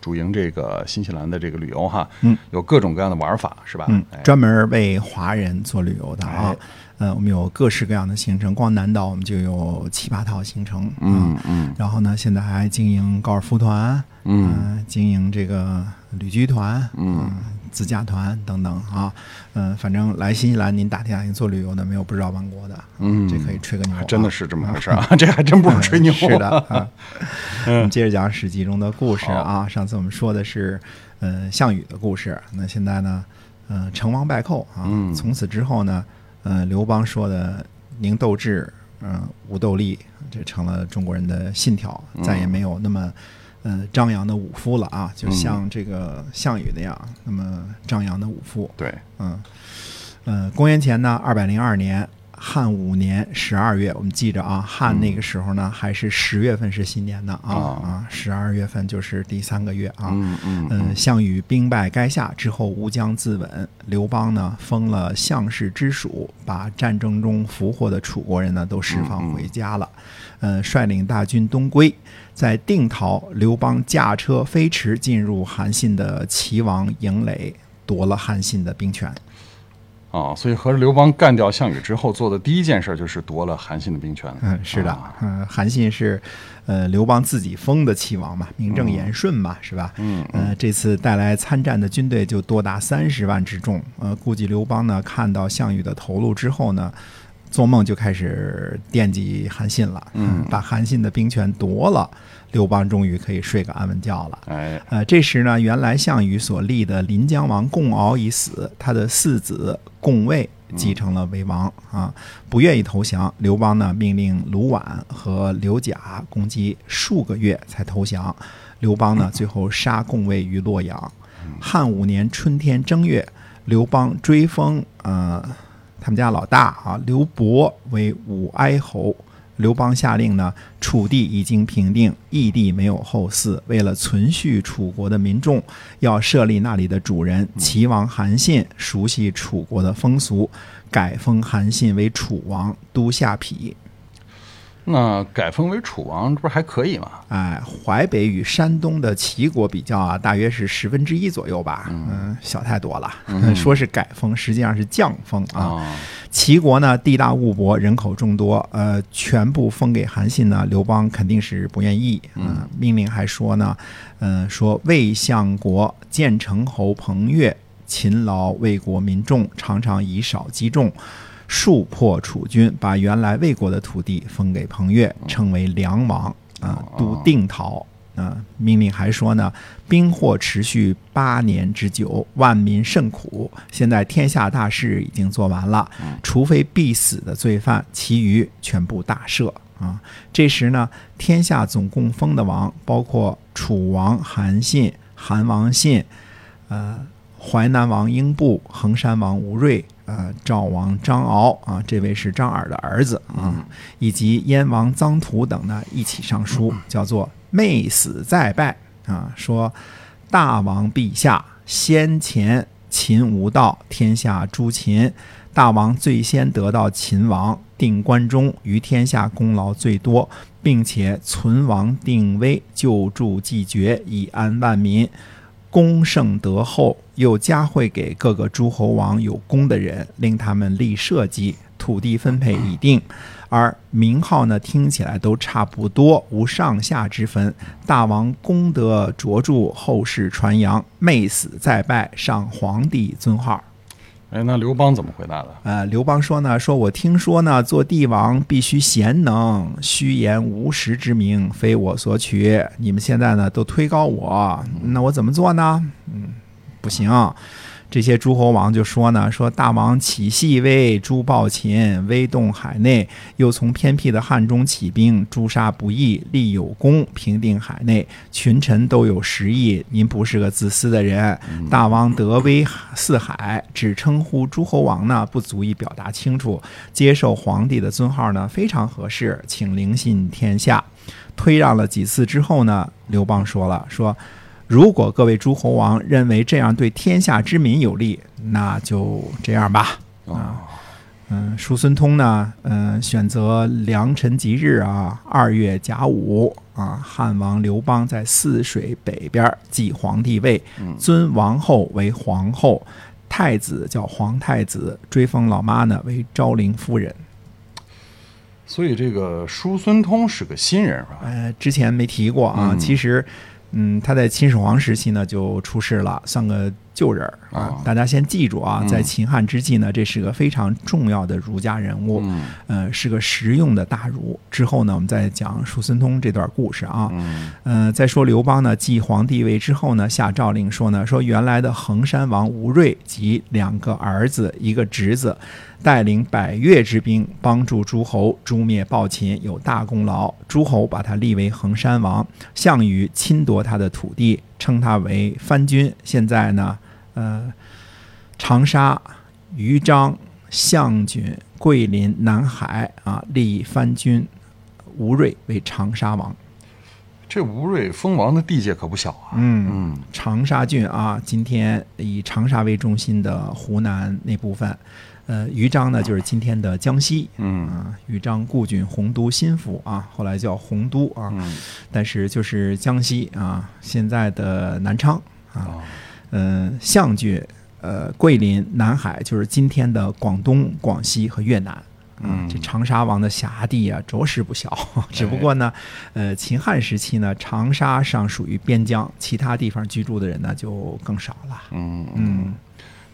主营这个新西兰的这个旅游哈，嗯，有各种各样的玩法是吧？嗯哎，专门为华人做旅游的啊哎。呃，我们有各式各样的行程，光南岛我们就有七八套行程。嗯啊嗯然后呢，现在还经营高尔夫团，嗯呃经营这个旅居团，嗯自驾团等等啊。嗯、反正来新西兰您打听打听做旅游的，没有不知道王国的。嗯，这可以吹个牛啊、还真的是这么回事啊，这还真不是吹牛。是的，啊。我们接着讲《史记》中的故事啊。上次我们说的是，呃，项羽的故事。那现在呢，呃，成王败寇啊。嗯从此之后呢，呃，刘邦说的“宁斗智，嗯、无斗力”，这成了中国人的信条，嗯再也没有那么。呃，张扬的武夫了啊，就像这个项羽那样，那么张扬的武夫。对，嗯，呃，公元前呢二百零二年汉五年十二月，我们记着啊，汉那个时候呢、还是十月份是新年呢啊啊啊，十二月份就是第三个月啊。嗯嗯嗯，项羽兵败垓下之后，乌江自刎。刘邦呢，封了项氏之属，把战争中俘获的楚国人呢都释放回家了。呃，率领大军东归，在定陶，刘邦驾车飞驰进入韩信的齐王营垒，夺了韩信的兵权。哦，所以和刘邦干掉项羽之后做的第一件事就是夺了韩信的兵权。嗯，是的啊，嗯、韩信是，呃，刘邦自己封的齐王嘛，名正言顺嘛，是吧？嗯呃，这次带来参战的军队就多达三十万之众。呃，估计刘邦呢看到项羽的头颅之后呢，做梦就开始惦记韩信了。嗯把韩信的兵权夺了，刘邦终于可以睡个安稳觉了。哎，呃，这时呢，原来项羽所立的临江王共敖已死，他的四子共卫继承了为王啊，不愿意投降。刘邦呢，命令卢绾和刘贾攻击数个月才投降。刘邦呢，最后杀共卫于洛阳。汉五年春天正月，刘邦追封呃他们家老大啊刘伯为武哀侯。刘邦下令呢，楚地已经平定，义地没有后嗣。为了存续楚国的民众，要设立那里的主人齐王韩信，熟悉楚国的风俗，改封韩信为楚王，都下邳。那改封为楚王，这不是还可以吗？哎，淮北与山东的齐国比较啊，大约是十分之一左右吧，嗯，小太多了。说是改封，实际上是降封啊。啊，齐国呢，地大物博，人口众多，呃，全部封给韩信呢，刘邦肯定是不愿意。嗯、命令还说呢，嗯、说魏相国建成侯彭越勤劳为国民众，常常以少击众。数破楚军，把原来魏国的土地封给彭越，称为梁王啊，都定陶啊。命令还说呢，兵祸持续八年之久，万民甚苦。现在天下大事已经做完了，除非必死的罪犯，其余全部大赦啊。这时呢，天下总共封的王包括楚王韩信、韩王信，呃，淮南王英布、衡山王吴瑞，呃，赵王张敖啊，这位是张耳的儿子啊，以及燕王臧荼等呢，一起上书，叫做“昧死再拜”啊，说大王陛下先前秦无道，天下诛秦，大王最先得到秦王，定关中，于天下功劳最多，并且存亡定危，救助济绝，以安万民。功胜德厚，又加惠给各个诸侯王有功的人，令他们立社稷，土地分配已定，而名号呢听起来都差不多，无上下之分。大王功德卓著，后世传扬，媚死再拜，上皇帝尊号。哎，那刘邦怎么回答的？呃，刘邦说呢，说我听说呢，做帝王必须贤能，虚言无实之名，非我所取。你们现在呢都推高我，那我怎么做呢？嗯，不行。这些诸侯王就说呢，说大王起细微，诸暴秦，威动海内，又从偏僻的汉中起兵，诛杀不义，立有功，平定海内，群臣都有实意。您不是个自私的人，大王德威四海，只称呼诸侯王呢，不足以表达清楚。接受皇帝的尊号呢，非常合适，请灵信天下。推让了几次之后呢，刘邦说了说。如果各位诸侯王认为这样对天下之民有利，那就这样吧。啊，嗯，叔孙通呢，嗯，选择良辰吉日啊，二月甲午啊，汉王刘邦在泗水北边继皇帝位，尊王后为皇后，太子叫皇太子，追封老妈呢为昭陵夫人。所以这个叔孙通是个新人是吧？呃，之前没提过啊，其实。嗯，他在秦始皇时期呢就出世了，算个旧人儿啊。大家先记住啊，在秦汉之际呢，这是个非常重要的儒家人物，呃，是个实用的大儒。之后呢，我们再讲叔孙通这段故事啊。嗯，再说刘邦呢，继皇帝位之后呢，下诏令说呢，说原来的衡山王吴瑞及两个儿子，一个侄子。带领百越之兵，帮助诸侯诛灭暴秦，有大功劳。诸侯把他立为衡山王，项羽侵夺他的土地，称他为藩君。现在呢，呃，长沙、豫章、项郡、桂林、南海啊，立藩君吴瑞为长沙王。这吴瑞封王的地界可不小啊。嗯嗯，长沙郡啊，今天以长沙为中心的湖南那部分。呃，豫章呢，就是今天的江西，嗯。啊，豫章故郡洪都新府啊，后来叫洪都啊，但是就是江西啊，现在的南昌啊，嗯，象郡，呃，桂林、南海，就是今天的广东、广西和越南，嗯，这长沙王的辖地啊，着实不小，只不过呢，呃，秦汉时期呢，长沙尚属于边疆，其他地方居住的人呢就更少了，嗯。嗯。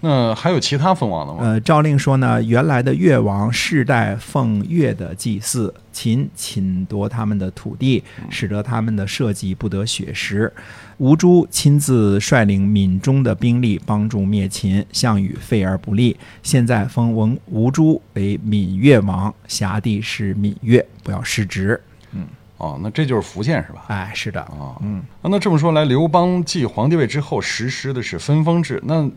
那还有其他封王的吗？呃，诏令说呢，原来的越王世代奉越的祭祀，秦侵夺他们的土地，使得他们的社稷不得血食。吴珠亲自率领闽中的兵力帮助灭秦，项羽废而不立。现在封文吴珠为闽越王，辖地是闽越，不要失职。嗯，哦，那这就是福建是吧？哎，是的。啊，嗯，那这么说来，刘邦继皇帝位之后实施的是分封制，那。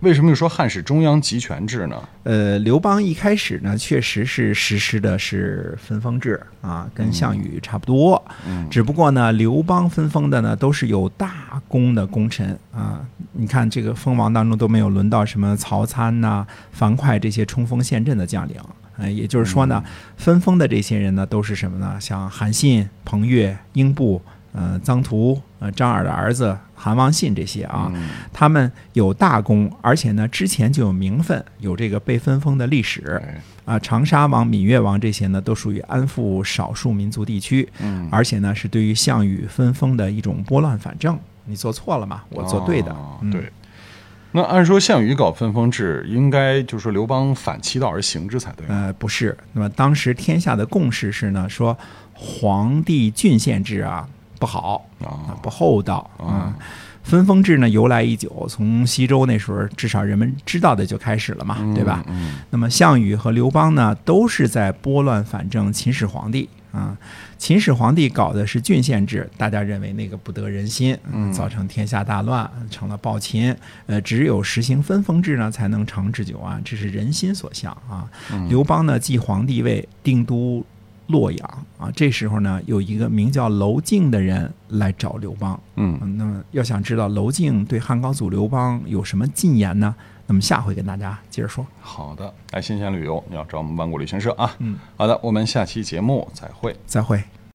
为什么又说汉室中央集权制呢？呃，刘邦一开始呢，确实是实施的是分封制啊，跟项羽差不多。嗯，只不过呢，刘邦分封的呢都是有大功的功臣啊。你看这个封王当中都没有轮到什么曹参呐、樊哙这些冲锋陷阵的将领。呃，也就是说呢，分封的这些人呢都是什么呢？像韩信、彭越、英布。呃，臧荼，呃，张耳的儿子韩王信这些啊，他们有大功，而且呢，之前就有名分，有这个被分封的历史。啊，长沙王、闽越王这些呢，都属于安抚少数民族地区，而且呢，是对于项羽分封的一种拨乱反正。你做错了嘛，我做对的。对。那按说项羽搞分封制，应该就是说刘邦反其道而行之才对。呃，不是。那么当时天下的共识是呢，说皇帝郡县制啊。不好啊，不厚道啊！分封制呢由来已久，从西周那时候至少人们知道的就开始了嘛，对吧？那么项羽和刘邦呢，都是在拨乱反正秦始皇帝啊。秦始皇帝搞的是郡县制，大家认为那个不得人心，造成天下大乱，成了暴秦。呃，只有实行分封制呢，才能长治久安，这是人心所向啊。刘邦呢继皇帝位，定都。洛阳啊，这时候呢，有一个名叫娄敬的人来找刘邦。嗯，那么要想知道娄敬对汉高祖刘邦有什么进言呢？那么下回跟大家接着说。好的，来新鲜旅游，你要找我们万国旅行社啊。嗯，好的，我们下期节目再会。再会。